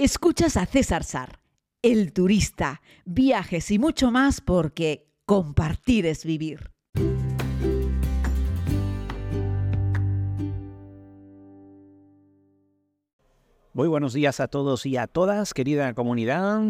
Escuchas a César Sar, el turista, viajes y mucho más porque compartir es vivir. Muy buenos días a todos y a todas, querida comunidad.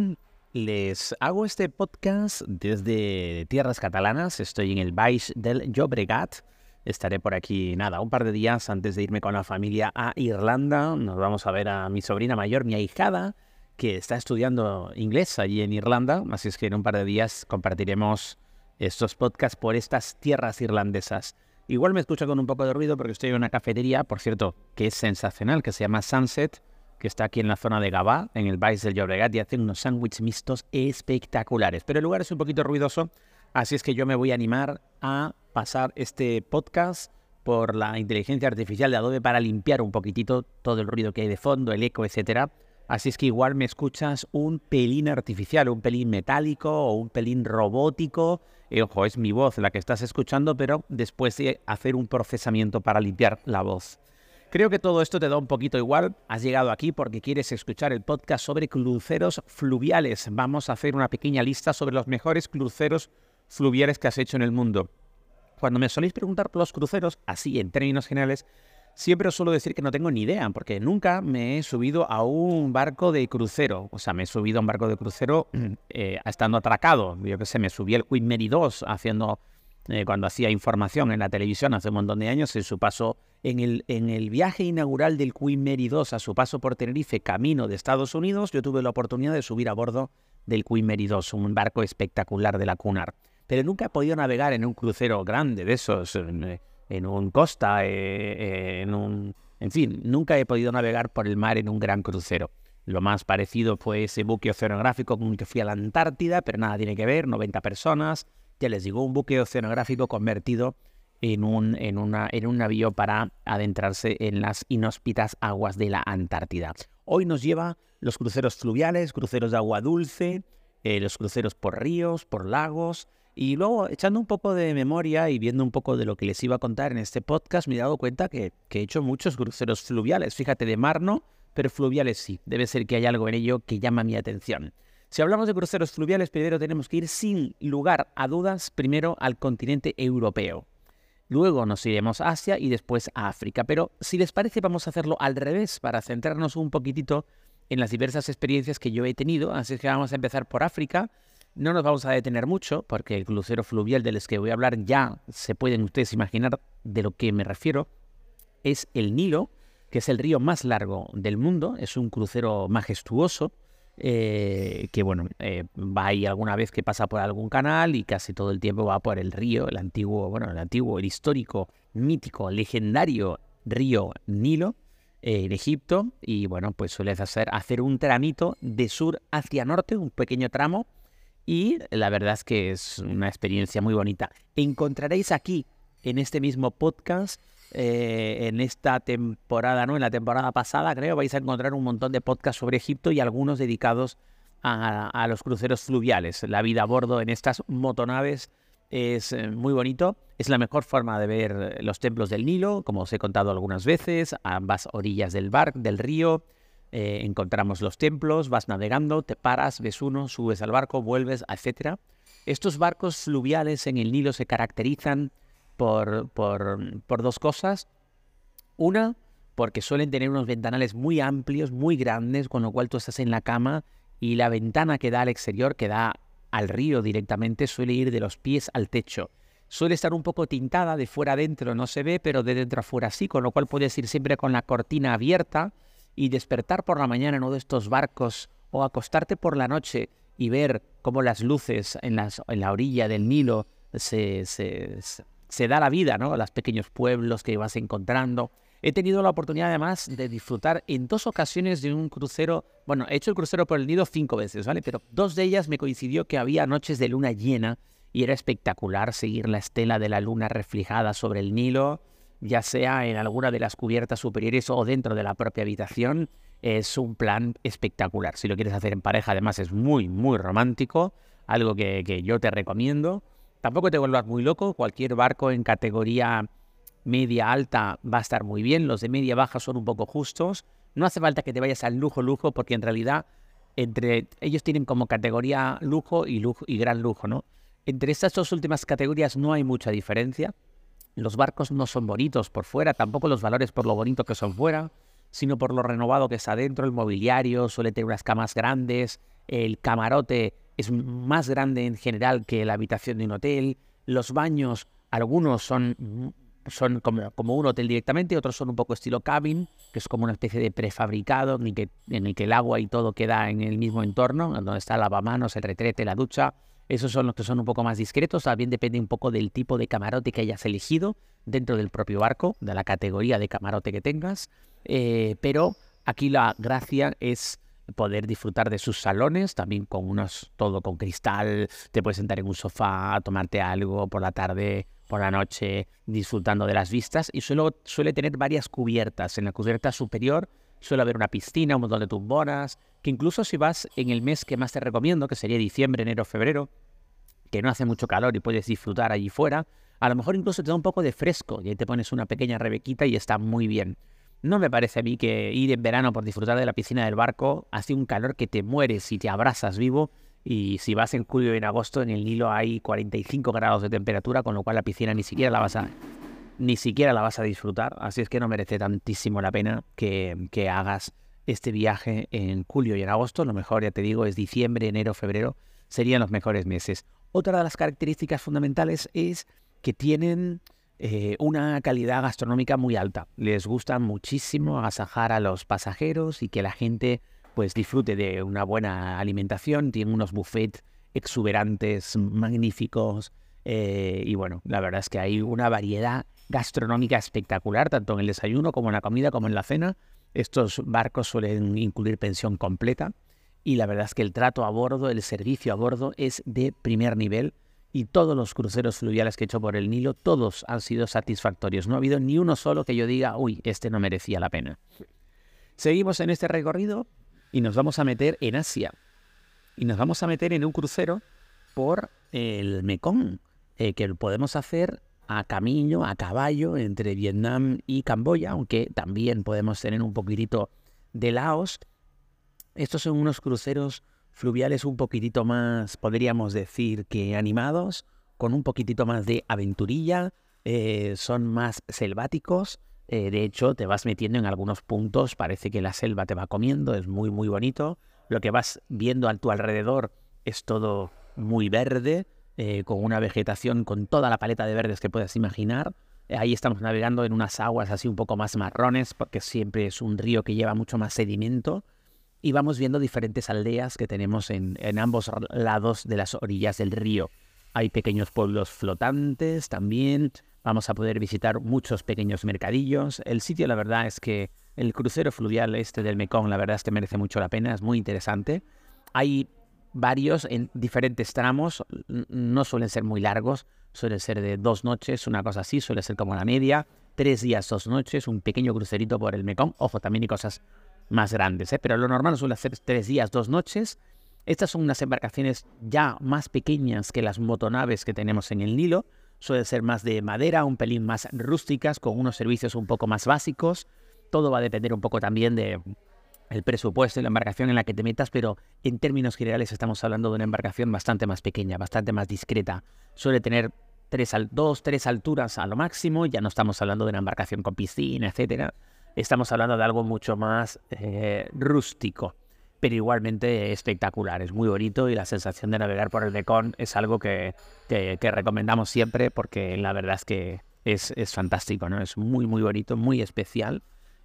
Les hago este podcast desde tierras catalanas. Estoy en el Baix del Llobregat. Estaré por aquí, nada, un par de días antes de irme con la familia a Irlanda. Nos vamos a ver a mi sobrina mayor, mi ahijada, que está estudiando inglés allí en Irlanda. Así es que en un par de días compartiremos estos podcasts por estas tierras irlandesas. Igual me escucho con un poco de ruido porque estoy en una cafetería, por cierto, que es sensacional, que se llama Sunset que está aquí en la zona de Gabá, en el Baix del Llobregat, y hace unos sándwiches mixtos espectaculares. Pero el lugar es un poquito ruidoso, así es que yo me voy a animar a pasar este podcast por la inteligencia artificial de Adobe para limpiar un poquitito todo el ruido que hay de fondo, el eco, etcétera. Así es que igual me escuchas un pelín artificial, un pelín metálico o un pelín robótico. Ojo, es mi voz la que estás escuchando, pero después de hacer un procesamiento para limpiar la voz. Creo que todo esto te da un poquito igual. Has llegado aquí porque quieres escuchar el podcast sobre cruceros fluviales. Vamos a hacer una pequeña lista sobre los mejores cruceros fluviales que has hecho en el mundo. Cuando me soléis preguntar por los cruceros, así en términos generales, siempre os suelo decir que no tengo ni idea, porque nunca me he subido a un barco de crucero. O sea, me he subido a un barco de crucero eh, estando atracado. Yo qué sé, me subí al Queen Mary 2 haciendo eh, cuando hacía información en la televisión hace un montón de años, en su paso en el, en el viaje inaugural del Queen Mary 2 a su paso por Tenerife, camino de Estados Unidos, yo tuve la oportunidad de subir a bordo del Queen Mary 2, un barco espectacular de la Cunard. Pero nunca he podido navegar en un crucero grande de esos, en, eh, un Costa, eh, en un... En fin, nunca he podido navegar por el mar en un gran crucero. Lo más parecido fue ese buque oceanográfico con el que fui a la Antártida, pero nada tiene que ver, 90 personas, ya les digo, un buque oceanográfico convertido en un, en, una, en un navío para adentrarse en las inhóspitas aguas de la Antártida. Hoy nos lleva los cruceros fluviales, cruceros de agua dulce, eh, los cruceros por ríos, por lagos. Y luego, echando un poco de memoria y viendo un poco de lo que les iba a contar en este podcast, me he dado cuenta que, he hecho muchos cruceros fluviales. Fíjate, de mar no, pero fluviales sí. Debe ser que hay algo en ello que llama mi atención. Si hablamos de cruceros fluviales, primero tenemos que ir sin lugar a dudas primero al continente europeo. Luego nos iremos a Asia y después a África. Pero si les parece, vamos a hacerlo al revés para centrarnos un poquitito en las diversas experiencias que yo he tenido. Así que vamos a empezar por África. No nos vamos a detener mucho porque el crucero fluvial del que voy a hablar ya se pueden ustedes imaginar de lo que me refiero. Es el Nilo, que es el río más largo del mundo. Es un crucero majestuoso eh, que bueno, eh, va ahí alguna vez que pasa por algún canal y casi todo el tiempo va por el río, el antiguo, bueno, el antiguo, el histórico, mítico, legendario río Nilo eh, en Egipto y bueno, pues suele hacer, hacer un tramito de sur hacia norte, un pequeño tramo y la verdad es que es una experiencia muy bonita. Encontraréis aquí, en este mismo podcast, eh, en esta temporada, ¿no? En la temporada pasada, creo, vais a encontrar un montón de podcasts sobre Egipto y algunos dedicados a, los cruceros fluviales. La vida a bordo en estas motonaves es eh, muy bonito. Es la mejor forma de ver los templos del Nilo, como os he contado algunas veces, a ambas orillas del bar, del río. Eh, encontramos los templos, vas navegando, te paras, ves uno, subes al barco, vuelves, etc. Estos barcos fluviales en el Nilo se caracterizan por, por, dos cosas. Una, porque suelen tener unos ventanales muy amplios, muy grandes, con lo cual tú estás en la cama y la ventana que da al exterior, que da al río directamente, suele ir de los pies al techo. Suele estar un poco tintada, de fuera adentro no se ve, pero de dentro a fuera sí, con lo cual puedes ir siempre con la cortina abierta y despertar por la mañana en uno de estos barcos o acostarte por la noche y ver cómo las luces en, la orilla del Nilo se, se, da la vida, ¿no? Los pequeños pueblos que vas encontrando. He tenido la oportunidad además de disfrutar en dos ocasiones de un crucero. Bueno, he hecho el crucero por el Nido cinco veces, ¿vale? Pero dos de ellas me coincidió que había noches de luna llena y era espectacular seguir la estela de la luna reflejada sobre el Nilo, ya sea en alguna de las cubiertas superiores o dentro de la propia habitación. Es un plan espectacular. Si lo quieres hacer en pareja, además es muy, muy romántico. Algo que, que yo te recomiendo. Tampoco te vuelvas muy loco, cualquier barco en categoría media alta va a estar muy bien, los de media baja son un poco justos, No hace falta que te vayas al lujo, lujo, porque en realidad entre ellos tienen como categoría lujo y lujo y gran lujo, ¿no? Entre estas dos últimas categorías no hay mucha diferencia. Los barcos no son bonitos por fuera, tampoco los valores por lo bonito que son fuera, sino por lo renovado que está adentro. El mobiliario suele tener unas camas grandes, el camarote es más grande en general que la habitación de un hotel. Los baños, algunos son son como, un hotel directamente, otros son un poco estilo cabin, que es como una especie de prefabricado en el en el, que el agua y todo queda en el mismo entorno, donde está el lavamanos, el retrete, la ducha. Esos son los que son un poco más discretos, también depende un poco del tipo de camarote que hayas elegido dentro del propio barco, de la categoría de camarote que tengas. Eh, pero aquí la gracia es poder disfrutar de sus salones, también con unos, todo con cristal, te puedes sentar en un sofá, tomarte algo por la tarde, por la noche disfrutando de las vistas y suele tener varias cubiertas. En la cubierta superior suele haber una piscina, un montón de tumbonas, que incluso si vas en el mes que más te recomiendo, que sería diciembre, enero, febrero, que no hace mucho calor y puedes disfrutar allí fuera, a lo mejor incluso te da un poco de fresco y ahí te pones una pequeña rebequita y está muy bien. No me parece a mí que ir en verano por disfrutar de la piscina del barco hace un calor que te mueres y te abrazas vivo y si vas en julio y en agosto, en el Nilo hay 45 grados de temperatura, con lo cual la piscina ni siquiera la vas a, ni siquiera la vas a disfrutar. Así es que no merece tantísimo la pena que, hagas este viaje en julio y en agosto. Lo mejor, ya te digo, es diciembre, enero, febrero. Serían los mejores meses. Otra de las características fundamentales es que tienen eh, una calidad gastronómica muy alta. Les gusta muchísimo agasajar a los pasajeros y que la gente pues disfrute de una buena alimentación, tiene unos buffets exuberantes, magníficos, eh, y bueno, la verdad es que hay una variedad gastronómica espectacular, tanto en el desayuno como en la comida, como en la cena. Estos barcos suelen incluir pensión completa y la verdad es que el trato a bordo, el servicio a bordo es de primer nivel y todos los cruceros fluviales que he hecho por el Nilo, todos han sido satisfactorios. No ha habido ni uno solo que yo diga, uy, este no merecía la pena. Seguimos en este recorrido y nos vamos a meter en Asia. Y nos vamos a meter en un crucero por el Mekong, eh, que podemos hacer a camino, a caballo, entre Vietnam y Camboya, aunque también podemos tener un poquitito de Laos. Estos son unos cruceros fluviales un poquitito más, podríamos decir, que animados, con un poquitito más de aventurilla, eh, son más selváticos, eh, de hecho, te vas metiendo en algunos puntos, parece que la selva te va comiendo, es muy, muy bonito. Lo que vas viendo a tu alrededor es todo muy verde, eh, con una vegetación con toda la paleta de verdes que puedas imaginar. Ahí estamos navegando en unas aguas así un poco más marrones, porque siempre es un río que lleva mucho más sedimento. Y vamos viendo diferentes aldeas que tenemos en ambos lados de las orillas del río. Hay pequeños pueblos flotantes también, Vamos a poder visitar muchos pequeños mercadillos. El sitio, la verdad, es que el crucero fluvial este del Mekong, la verdad es que merece mucho la pena, es muy interesante. Hay varios en diferentes tramos, no suelen ser muy largos, suelen ser de dos noches, una cosa así, suele ser como la media, tres días, dos noches, un pequeño crucerito por el Mekong. Ojo, también hay cosas más grandes, ¿eh? pero lo normal suele ser tres días, dos noches. Estas son unas embarcaciones ya más pequeñas que las motonaves que tenemos en el Nilo, suelen ser más de madera, un pelín más rústicas, con unos servicios un poco más básicos. Todo va a depender un poco también de el presupuesto y la embarcación en la que te metas, pero en términos generales estamos hablando de una embarcación bastante más pequeña, bastante más discreta. Suele tener tres, dos, tres alturas a lo máximo, ya no estamos hablando de una embarcación con piscina, etcétera. Estamos hablando de algo mucho más eh, rústico pero igualmente espectacular, es muy bonito y la sensación de navegar por el Mekong es algo que, recomendamos siempre porque la verdad es que es, es, fantástico, ¿no? Es muy, muy bonito, muy especial.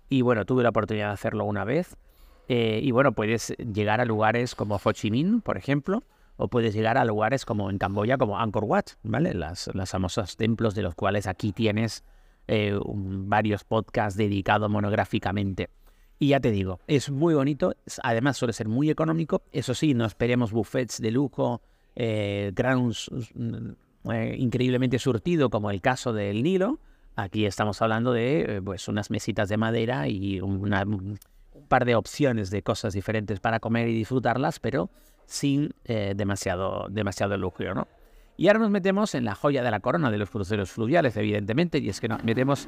Y bueno, tuve la oportunidad de hacerlo una vez. Eh, y bueno, puedes llegar a lugares como Ho Chi Minh, por ejemplo, o puedes llegar a lugares como en Camboya, como Angkor Wat, ¿vale? Las, las famosos templos de los cuales aquí tienes eh, varios podcasts dedicados monográficamente. Y ya te digo, es muy bonito, además suele ser muy económico, eso sí, no esperemos buffets de lujo, eh, eh, increíblemente surtido como el caso del Nilo. Aquí estamos hablando de eh, pues unas mesitas de madera y un par de opciones de cosas diferentes para comer y disfrutarlas, pero sin eh, demasiado, demasiado lujo, ¿no? Y ahora nos metemos en la joya de la corona de los cruceros fluviales, evidentemente, y es que nos metemos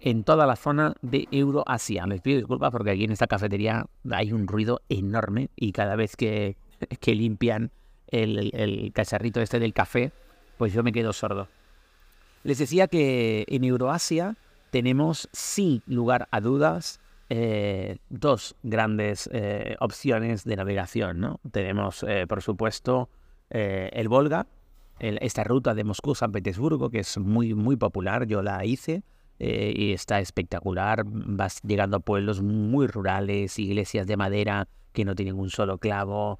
en toda la zona de Euroasia. Les pido disculpas porque aquí en esta cafetería hay un ruido enorme y cada vez que, que limpian el, el cacharrito este del café, pues yo me quedo sordo. Les decía que en Euroasia tenemos, sin lugar a dudas, eh, dos grandes eh, opciones de navegación. ¿no? Tenemos, eh, por supuesto, el Volga, esta ruta de Moscú-San Petersburgo, que es muy, muy popular, yo la hice y está espectacular. Vas llegando a pueblos muy rurales, iglesias de madera que no tienen un solo clavo,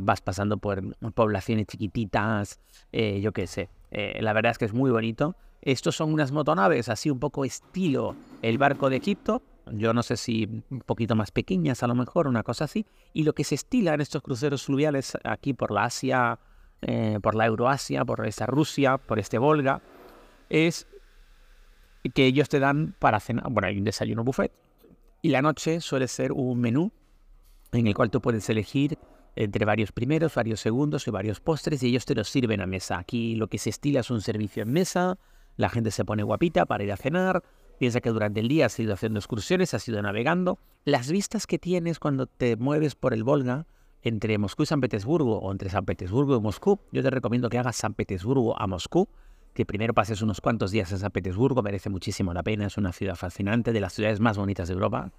vas pasando por poblaciones chiquititas, yo qué sé. la verdad es que es muy bonito. Estos son unas motonaves así un poco estilo el barco de Egipto, yo no sé si un poquito más pequeñas a lo mejor, una cosa así. Y lo que se estila en estos cruceros fluviales aquí por la Asia, eh, por la Euroasia, por esta Rusia, por este Volga, es que ellos te dan para cenar, bueno, hay un desayuno buffet. Y la noche suele ser un menú en el cual tú puedes elegir entre varios primeros, varios segundos y varios postres y ellos te los sirven a mesa. Aquí lo que se estila es un servicio en mesa, la gente se pone guapita para ir a cenar, piensa que durante el día has ido haciendo excursiones, has ido navegando. Las vistas que tienes cuando te mueves por el Volga entre Moscú y San Petersburgo o entre San Petersburgo y Moscú, yo te recomiendo que hagas San Petersburgo a Moscú, que primero pases unos cuantos días en San Petersburgo, merece muchísimo la pena, es una ciudad fascinante, de las ciudades más bonitas de Europa,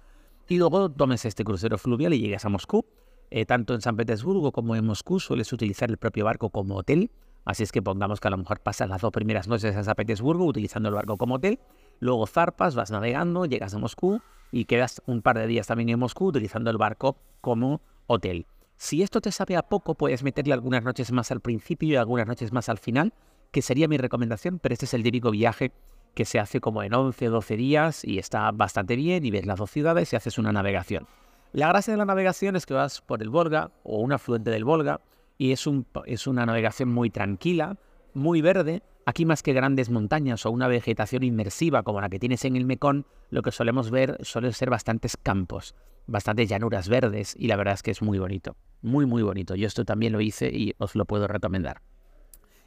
y luego tomes este crucero fluvial y llegues a Moscú. Eh, tanto en San Petersburgo como en Moscú sueles utilizar el propio barco como hotel, Así es que pongamos que a lo mejor pasas las dos primeras noches en San Petersburgo utilizando el barco como hotel, luego zarpas, vas navegando, llegas a Moscú y quedas un par de días también en Moscú utilizando el barco como hotel. Si esto te sabe a poco, puedes meterle algunas noches más al principio y algunas noches más al final, que sería mi recomendación, pero este es el típico viaje que se hace como en 11 o 12 días y está bastante bien y ves las dos ciudades y haces una navegación. La gracia de la navegación es que vas por el Volga o un afluente del Volga y es, un, es una navegación muy tranquila, muy verde. Aquí más que grandes montañas o una vegetación inmersiva como la que tienes en el Mekong, lo que solemos ver suelen ser bastantes campos, bastantes llanuras verdes y la verdad es que es muy bonito, muy muy bonito. Yo esto también lo hice y os lo puedo recomendar.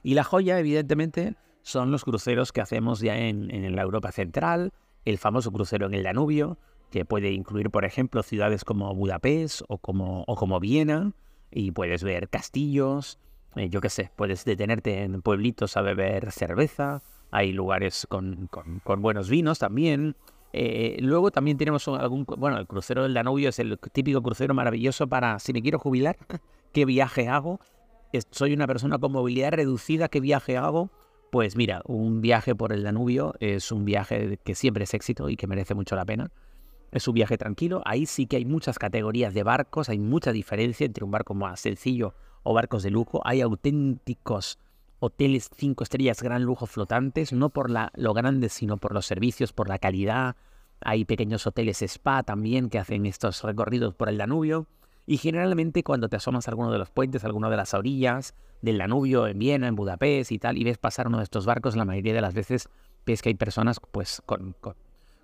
Y la joya, evidentemente, son los cruceros que hacemos ya en, en la Europa Central, el famoso crucero en el Danubio, que puede incluir, por ejemplo, ciudades como Budapest o como, o como Viena, y puedes ver castillos, eh, yo qué sé, puedes detenerte en pueblitos a beber cerveza, hay lugares con, con, buenos vinos también. Eh, luego también tenemos algún, bueno, el crucero del Danubio es el típico crucero maravilloso para, si me quiero jubilar, ¿qué viaje hago? Soy una persona con movilidad reducida, ¿qué viaje hago? Pues mira, un viaje por el Danubio es un viaje que siempre es éxito y que merece mucho la pena. Es un viaje tranquilo. Ahí sí que hay muchas categorías de barcos, hay mucha diferencia entre un barco más sencillo o barcos de lujo. Hay auténticos hoteles cinco estrellas, gran lujo flotantes, no por la, lo grande, sino por los servicios, por la calidad. Hay pequeños hoteles spa también que hacen estos recorridos por el Danubio. Y generalmente cuando te asomas a alguno de los puentes, a alguna de las orillas del Danubio, en Viena, en Budapest y tal, y ves pasar uno de estos barcos, la mayoría de las veces ves que hay personas pues con,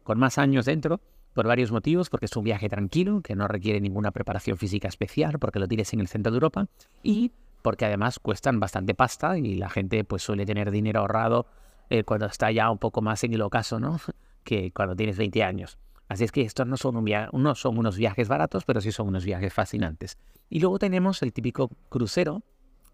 con más años dentro por varios motivos, porque es un viaje tranquilo, que no requiere ninguna preparación física especial, porque lo tienes en el centro de Europa, y porque además cuestan bastante pasta y la gente pues suele tener dinero ahorrado eh, cuando está ya un poco más en el ocaso, ¿no? Que cuando tienes 20 años. Así es que estos no son, un no son unos viajes baratos, pero sí son unos viajes fascinantes. Y luego tenemos el típico crucero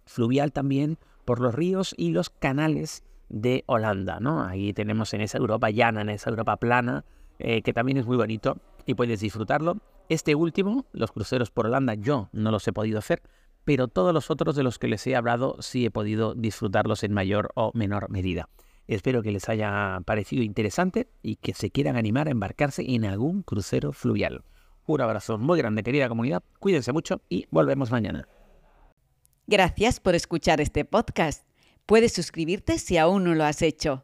fluvial también por los ríos y los canales de Holanda, ¿no? Ahí tenemos en esa Europa llana, en esa Europa plana, eh, que también es muy bonito y puedes disfrutarlo. Este último, los cruceros por Holanda, yo no los he podido hacer, pero todos los otros de los que les he hablado sí he podido disfrutarlos en mayor o menor medida. Espero que les haya parecido interesante y que se quieran animar a embarcarse en algún crucero fluvial. Un abrazo muy grande, querida comunidad. Cuídense mucho y volvemos mañana. Gracias por escuchar este podcast. Puedes suscribirte si aún no lo has hecho